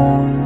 啊。